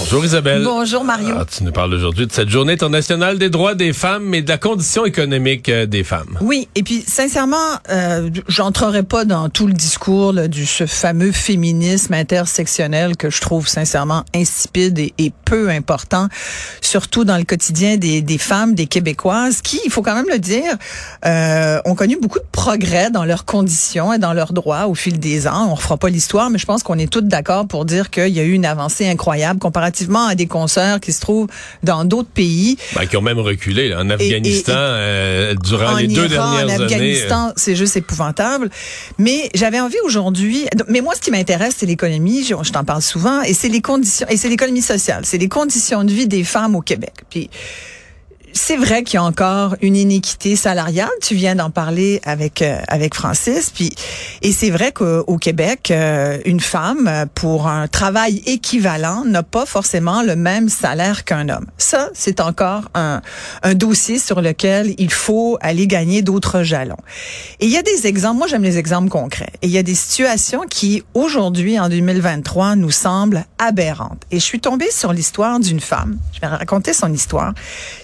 Bonjour Isabelle. Bonjour, Mario. Ah, tu nous parles aujourd'hui de cette journée internationale des droits des femmes et de la condition économique euh, des femmes. Oui, et puis sincèrement, euh, j'entrerai pas dans tout le discours là, du ce fameux féminisme intersectionnel que je trouve sincèrement insipide et, et peu important, surtout dans le quotidien des, des, femmes, des Québécoises, qui, il faut quand même le dire, euh, ont connu beaucoup de progrès dans leurs conditions et dans leurs droits au fil des ans. On refera pas l'histoire, mais je pense qu'on est toutes d'accord pour dire qu'il y a eu une avancée incroyable comparativement à des consoeurs qui se trouvent dans d'autres pays. Ben, qui ont même reculé là, en Afghanistan et- euh, durant en les deux dernières en années. euh. Afghanistan, c'est juste épouvantable. Mais j'avais envie aujourd'hui. Mais moi, ce qui m'intéresse, c'est l'économie. Je, je t'en parle souvent, et c'est les conditions, et c'est l'économie sociale. C'est les conditions de vie des femmes au Québec. Puis c'est vrai qu'il y a encore une iniquité salariale. Tu viens d'en parler avec euh, avec Francis. Puis et c'est vrai qu'au Québec, euh, une femme euh, pour un travail équivalent n'a pas forcément le même salaire qu'un homme. Ça, c'est encore un un dossier sur lequel il faut aller gagner d'autres jalons. Et il y a des exemples. Moi, j'aime les exemples concrets. Et il y a des situations qui aujourd'hui, en 2023, nous semblent aberrantes. Et je suis tombée sur l'histoire d'une femme. Je vais raconter son histoire.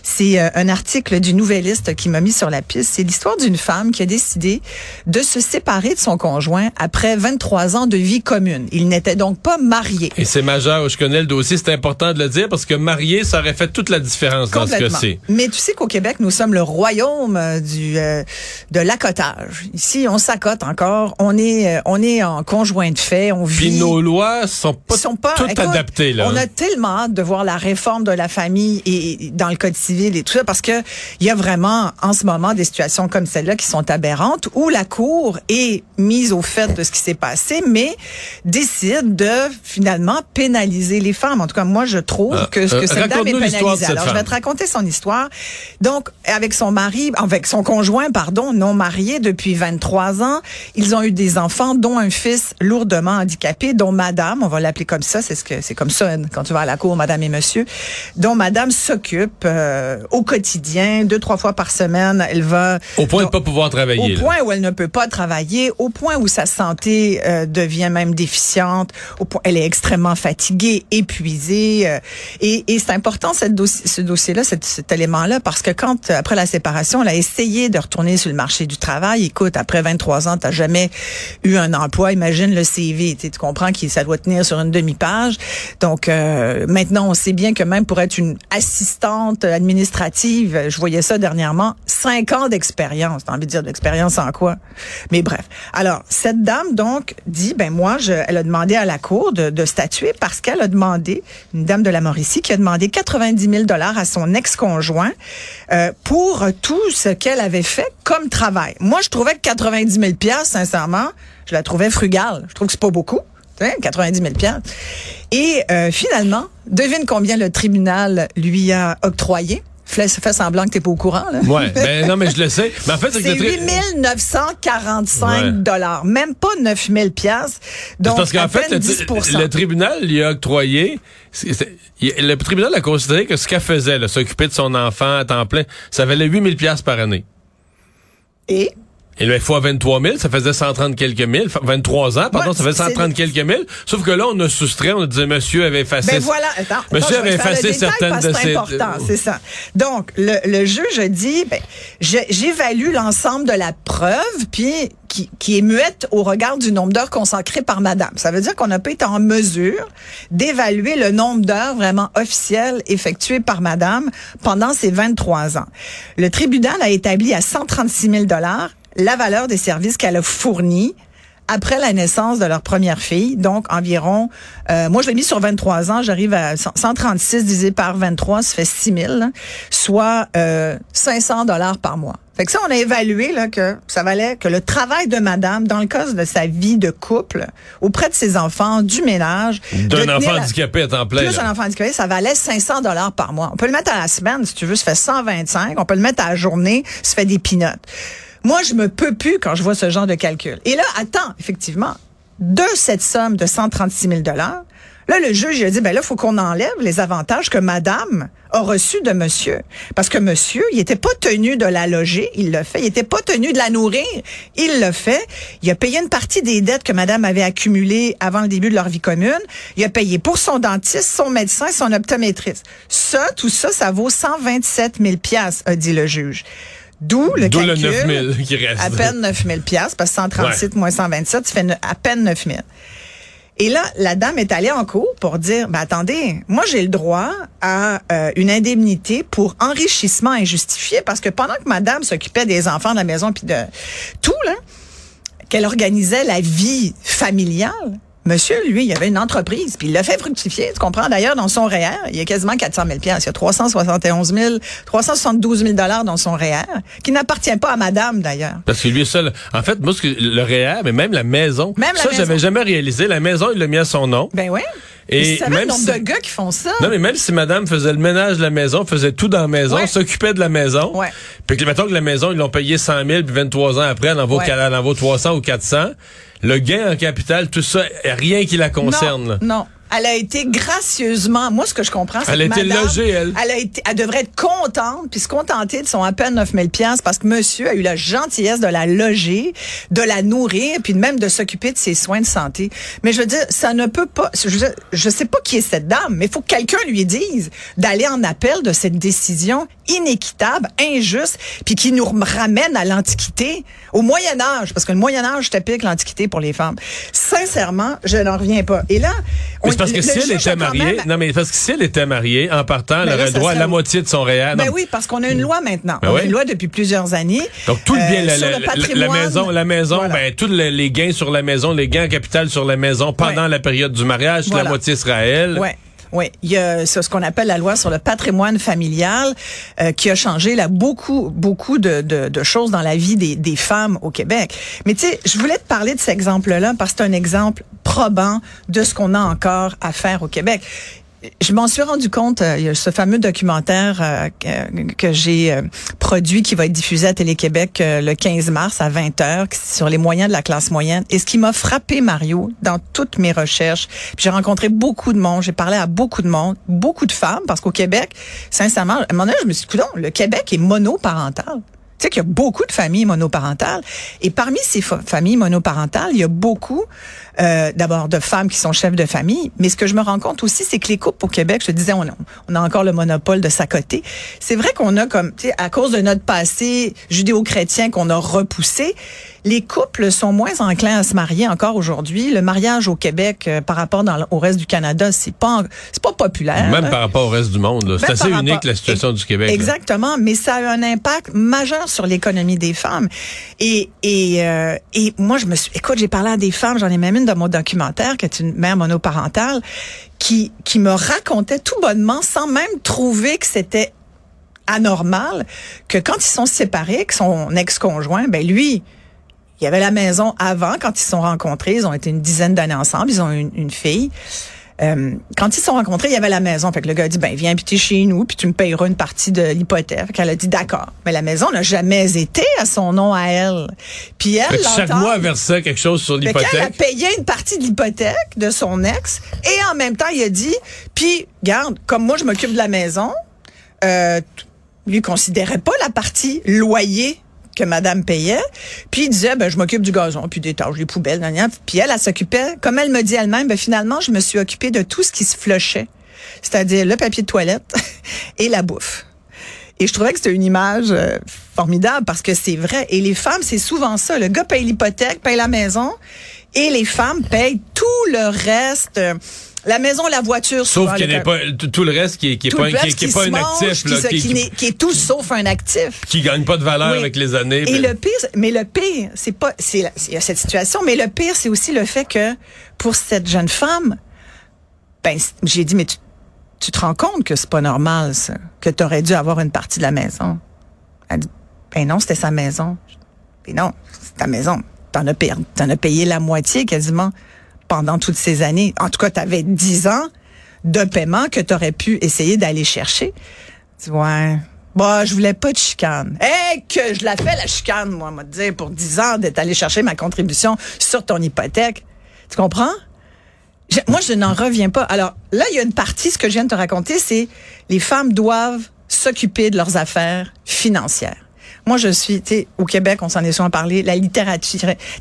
C'est euh, un article du Nouvelliste qui m'a mis sur la piste. C'est l'histoire d'une femme qui a décidé de se séparer de son conjoint après 23 ans de vie commune. Il n'était donc pas marié. Et c'est majeur, je connais le dossier, c'est important de le dire parce que marié, ça aurait fait toute la différence dans ce cas-ci. Mais tu sais qu'au Québec, nous sommes le royaume euh, du euh, de l'accotage. Ici, on s'accote encore. On est euh, on est en conjoint de fait. On vit. Puis nos lois sont pas, Ils sont pas toutes écoute, adaptées là. On a tellement hâte de voir la réforme de la famille et, et dans le code civil et tout ça parce que il y a vraiment en ce moment des situations comme celle-là qui sont aberrantes où la cour est mise au fait de ce qui s'est passé mais décide de finalement pénaliser les femmes. En tout cas, moi je trouve Ah, que, euh, que cette dame est pénalisée. Alors je vais te raconter son histoire. Donc avec son mari, avec son conjoint pardon, non marié depuis 23 ans, ils ont eu des enfants dont un fils lourdement handicapé dont madame, on va l'appeler comme ça, c'est ce que c'est comme ça quand tu vas à la cour madame et monsieur, dont madame s'occupe euh, au quotidien, deux trois fois par semaine, elle va Au point de donc, pas pouvoir travailler. au là. point où elle ne peut pas travailler, au point où sa santé euh, devient même déficiente, au point elle est extrêmement fatiguée, épuisée. euh, et et c'est important cette dossi- ce dossier-là, cet, cet élément-là, parce que quand, après la séparation, elle a essayé de retourner sur le marché du travail, écoute, après 23 ans, t'as jamais eu un emploi, imagine le CV, tu tu comprends que ça doit tenir sur une demi-page. Donc euh, maintenant, on sait bien que même pour être une assistante administrative, je voyais ça dernièrement, cinq ans d'expérience. T'as envie de dire d'expérience en quoi? Mais bref. Alors, cette dame, donc, dit, ben moi, je, elle a demandé à la cour de, de statuer parce qu'elle a demandé, une dame de la Mauricie, qui a demandé 90 000 dollars à son ex-conjoint euh, pour tout ce qu'elle avait fait comme travail. Moi, je trouvais que 90 000 piastres, sincèrement, je la trouvais frugale. Je trouve que c'est pas beaucoup. Hein, 90 000 piastres. Et euh, finalement, devine combien le tribunal lui a octroyé? Fais, fais semblant que t'es pas au courant. Là. Ouais, ben non mais je le sais. Mais en fait, c'est que C'est le tri- 8 945 Ouais. dollars, même pas 9 000 piastres. Donc, parce qu'en fait, le, 10 le tribunal lui a octroyé. le tribunal a considéré que ce qu'elle faisait, s'occuper de son enfant à temps plein, ça valait 8000 pièces par année. Et Et là, fois 23 000, ça faisait 130 quelques mille. Fa- 23 ans, pardon, Ouais, ça fait c'est- 130 quelques mille. Sauf que là, on a soustrait, on a dit, monsieur avait effacé. Ben voilà, attends, Monsieur avait le effacé certaines de. C'est important, c'est ça. Donc, le, le juge a dit, ben, j'évalue l'ensemble de la preuve, puis qui, qui est muette au regard du nombre d'heures consacrées par madame. Ça veut dire qu'on n'a pas été en mesure d'évaluer le nombre d'heures vraiment officielles effectuées par madame pendant ces 23 ans. Le tribunal a établi à 136 000 la valeur des services qu'elle a fournis après la naissance de leur première fille, donc environ, euh, moi je l'ai mis sur 23 ans, j'arrive à 100 136 divisé par 23, ça fait 6 000, là, soit euh, 500 dollars par mois. Fait que ça, on a évalué là, que ça valait que le travail de madame, dans le cas de sa vie de couple, auprès de ses enfants, du ménage, D'un enfant la- handicapé à temps plein. plus là. un enfant handicapé, ça valait 500 dollars par mois. On peut le mettre à la semaine, si tu veux, ça fait 125. On peut le mettre à la journée, ça fait des pinottes. Moi, je me peux plus quand je vois ce genre de calcul. Et là, attends, effectivement, de cette somme de 136 000 dollars, Là, le juge a dit, ben là, faut qu'on enlève les avantages que madame a reçus de monsieur. Parce que monsieur, il était pas tenu de la loger, il l'a fait. Il était pas tenu de la nourrir, il l'a fait. Il a payé une partie des dettes que madame avait accumulées avant le début de leur vie commune. Il a payé pour son dentiste, son médecin, son optométriste. Ça, tout ça, ça vaut 127 000 piastres, a dit le juge. D'où le D'où calcul. le 9 000 qui reste. À peine 9 000 piastres, parce que 137 moins 127, ça fait à peine 9 000. Et là, la dame est allée en cours pour dire, ben attendez, moi j'ai le droit à euh, une indemnité pour enrichissement injustifié parce que pendant que madame s'occupait des enfants de la maison puis de tout là, qu'elle organisait la vie familiale, monsieur lui, il avait une entreprise puis il l'a fait fructifier, tu comprends? D'ailleurs dans son REER, il y a quasiment 400 000 pièces, il y a 371 000 372 000 dollars dans son REER qui n'appartient pas à madame d'ailleurs. Parce que lui seul. En fait, moi, le REER, mais même la maison. Même la ça, j'avais jamais réalisé. La maison, il l'a mis à son nom. Ben oui. Et même le nombre si- de gars qui font ça. Non, mais même si madame faisait le ménage de la maison, faisait tout dans la maison, Ouais. s'occupait de la maison, Ouais. puis que, mettons que la maison, ils l'ont payé 100 000, puis 23 ans après, elle en vaut, Ouais. elle en vaut 300 ou 400, le gain en capital, tout ça, rien qui la concerne. non. Elle a été gracieusement, moi ce que je comprends, c'est Elle a été madame, logée, elle. Elle a été, elle devrait être contente puis se contenter de son à peine 9000 pièces parce que monsieur a eu la gentillesse de la loger, de la nourrir puis même de s'occuper de ses soins de santé. Mais je veux dire, ça ne peut pas, je, je sais pas qui est cette dame, mais il faut que quelqu'un lui dise d'aller en appel de cette décision inéquitable, injuste puis qui nous ramène à l'Antiquité, au Moyen Âge, parce que le Moyen Âge, c'était pire que l'Antiquité pour les femmes. Sincèrement, je n'en reviens pas. Et là, on- parce que le- si le elle était mariée, même- non mais parce que si elle était mariée, en partant, elle Ben aurait le droit à la moitié de son REER. Ben oui, parce qu'on a une loi maintenant. Ben on a une loi depuis plusieurs années. Donc tout le bien, euh, la, sur la- le maison, la maison, Voilà. ben tous les, les gains sur la maison, les gains en capital sur la maison pendant Ouais. la période du mariage, Voilà. la moitié sera à elle. Ouais. Oui, il y a ce qu'on appelle la loi sur le patrimoine familial euh, qui a changé là beaucoup beaucoup de, de, de choses dans la vie des, des femmes au Québec. Mais tu sais, je voulais te parler de cet exemple-là parce que c'est un exemple probant de ce qu'on a encore à faire au Québec. Je m'en suis rendu compte, euh, il y a ce fameux documentaire euh, que, j'ai euh, produit qui va être diffusé à Télé-Québec euh, le 15 mars à 20h sur les moyens de la classe moyenne. Et ce qui m'a frappé, Mario, dans toutes mes recherches, j'ai rencontré beaucoup de monde, j'ai parlé à beaucoup de monde, beaucoup de femmes, parce qu'au Québec, sincèrement, à un moment donné, je me suis dit, coudonc, le Québec est monoparental. Tu sais qu'il y a beaucoup de familles monoparentales. Et parmi ces fa- familles monoparentales, il y a beaucoup, euh, d'abord, de femmes qui sont chefs de famille. Mais ce que je me rends compte aussi, c'est que les couples au Québec, je te disais, on a, on a encore le monopole de sa côté. C'est vrai qu'on a comme, tu sais, à cause de notre passé judéo-chrétien qu'on a repoussé, les couples sont moins enclins à se marier encore aujourd'hui. Le mariage au Québec, euh, par rapport dans, au reste du Canada, c'est pas, c'est pas populaire. Même là. par rapport au reste du monde. C'est assez unique rapport- la situation du Québec. là. Exactement, mais ça a un impact majeur sur l'économie des femmes. Et et euh, et moi je me suis écoute, j'ai parlé à des femmes, j'en ai même une dans mon documentaire qui est une mère monoparentale qui me racontait tout bonnement sans même trouver que c'était anormal que quand ils sont séparés, que son ex-conjoint, ben lui, il y avait la maison avant quand ils se sont rencontrés, ils ont été une dizaine d'années ensemble, ils ont une fille. Euh, quand ils se sont rencontrés, il y avait la maison. Fait que le gars a dit, ben, viens habiter chez nous, puis tu me payeras une partie de l'hypothèque. Qu'elle a dit, d'accord. Mais la maison n'a jamais été à son nom à elle. Puis elle, chaque mois, elle versait quelque chose sur fait qu'elle a l'hypothèque. payé une partie de l'hypothèque de son ex et en même temps, il a dit, puis, garde, comme moi, je m'occupe de la maison, euh, lui considérait pas la partie loyer que madame payait. Puis il disait, ben, je m'occupe du gazon, puis des tâches, des poubelles, nan. Puis elle, elle s'occupait, comme elle me dit elle-même, ben, finalement, je me suis occupée de tout ce qui se flushait. C'est-à-dire le papier de toilette et la bouffe. Et je trouvais que c'était une image euh, formidable parce que c'est vrai. Et les femmes, c'est souvent ça. Le gars paye l'hypothèque, paye la maison, et les femmes payent tout le reste. euh, la maison, la voiture, Sauf qu'il n'est pas tout le reste qui est, qui est pas, qui, qui est pas un mange, actif, qui, là, se- qui, est tout sauf un actif. qui gagne pas de valeur Oui. avec les années. Et puis- le pire, mais le pire, c'est pas, c'est, la- il y a cette situation, mais le pire, c'est aussi le fait que pour cette jeune femme, ben, j'ai dit, mais tu, tu te rends compte que c'est pas normal, ça, que tu aurais dû avoir une partie de la maison. Elle dit, ben non, c'était sa maison. Ben non, c'est ta maison. T'en as, as payé la moitié quasiment pendant toutes ces années. En tout cas, tu avais 10 ans de paiement que tu aurais pu essayer d'aller chercher. Tu vois, ouais. Bah, je voulais pas de chicane. Eh, que je la fais, la chicane, moi, te dire, pour 10 ans, d'être allé chercher ma contribution sur ton hypothèque. Tu comprends? Moi, je n'en reviens pas. Alors là, il y a une partie, ce que je viens de te raconter, c'est les femmes doivent s'occuper de leurs affaires financières. Moi, je suis, tu au Québec, on s'en est souvent parlé, la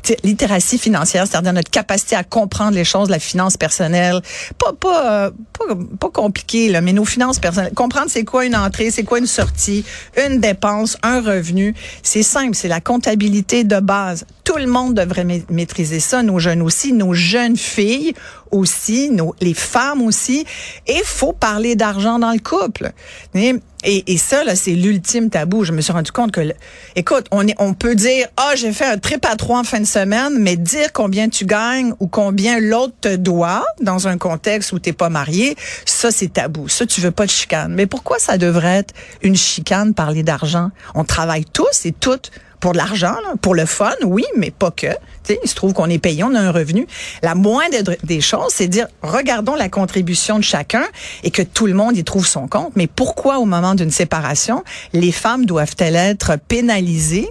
sais, littératie financière, c'est-à-dire notre capacité à comprendre les choses, la finance personnelle, pas pas euh, pas, pas compliqué là, mais nos finances personnelles, comprendre c'est quoi une entrée, c'est quoi une sortie, une dépense, un revenu, c'est simple, c'est la comptabilité de base. Tout le monde devrait ma- maîtriser ça, nos jeunes aussi, nos jeunes filles aussi, nos, les femmes aussi. Et faut parler d'argent dans le couple. Et, et, ça, là, c'est l'ultime tabou. Je me suis rendu compte que, écoute, on, est, on peut dire, ah, j'ai fait un trip à trois en fin de semaine, mais dire combien tu gagnes ou combien l'autre te doit dans un contexte où t'es pas marié, ça, c'est tabou. Ça, tu veux pas de chicane. Mais pourquoi ça devrait être une chicane parler d'argent? On travaille tous et toutes pour de l'argent, pour le fun, oui, mais pas que. Tu sais, il se trouve qu'on est payé, on a un revenu. La moindre de- des choses, c'est de dire, regardons la contribution de chacun et que tout le monde y trouve son compte. Mais pourquoi, au moment d'une séparation, les femmes doivent-elles être pénalisées?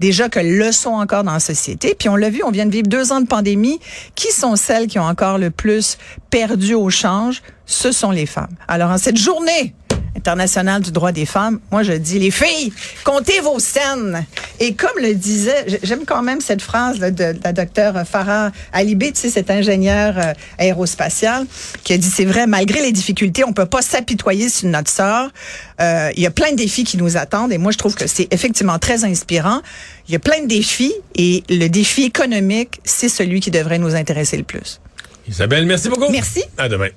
Déjà qu'elles le sont encore dans la société. Puis on l'a vu, on vient de vivre deux ans de pandémie. Qui sont celles qui ont encore le plus perdu au change? Ce sont les femmes. Alors, en cette journée internationale du droit des femmes, moi je dis les filles, comptez vos scènes. Et comme le disait, j'aime quand même cette phrase là, de, de la docteure Farah Alibé, tu sais, cet ingénieur euh, aérospatial, qui a dit c'est vrai, malgré les difficultés, on peut pas s'apitoyer sur notre sort. Euh, il y a plein de défis qui nous attendent et moi je trouve que c'est effectivement très inspirant. Il y a plein de défis et le défi économique, c'est celui qui devrait nous intéresser le plus. Isabelle, merci beaucoup. Merci. À demain.